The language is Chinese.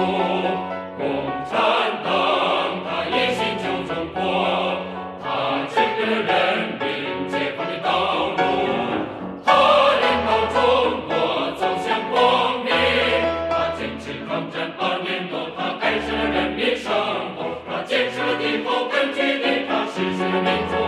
共产党他一心救中国他指给了人民解放的道路他领导中国走向光明他坚持抗战八年多他改善了人民生活他建设了敌后根据地他实行了民主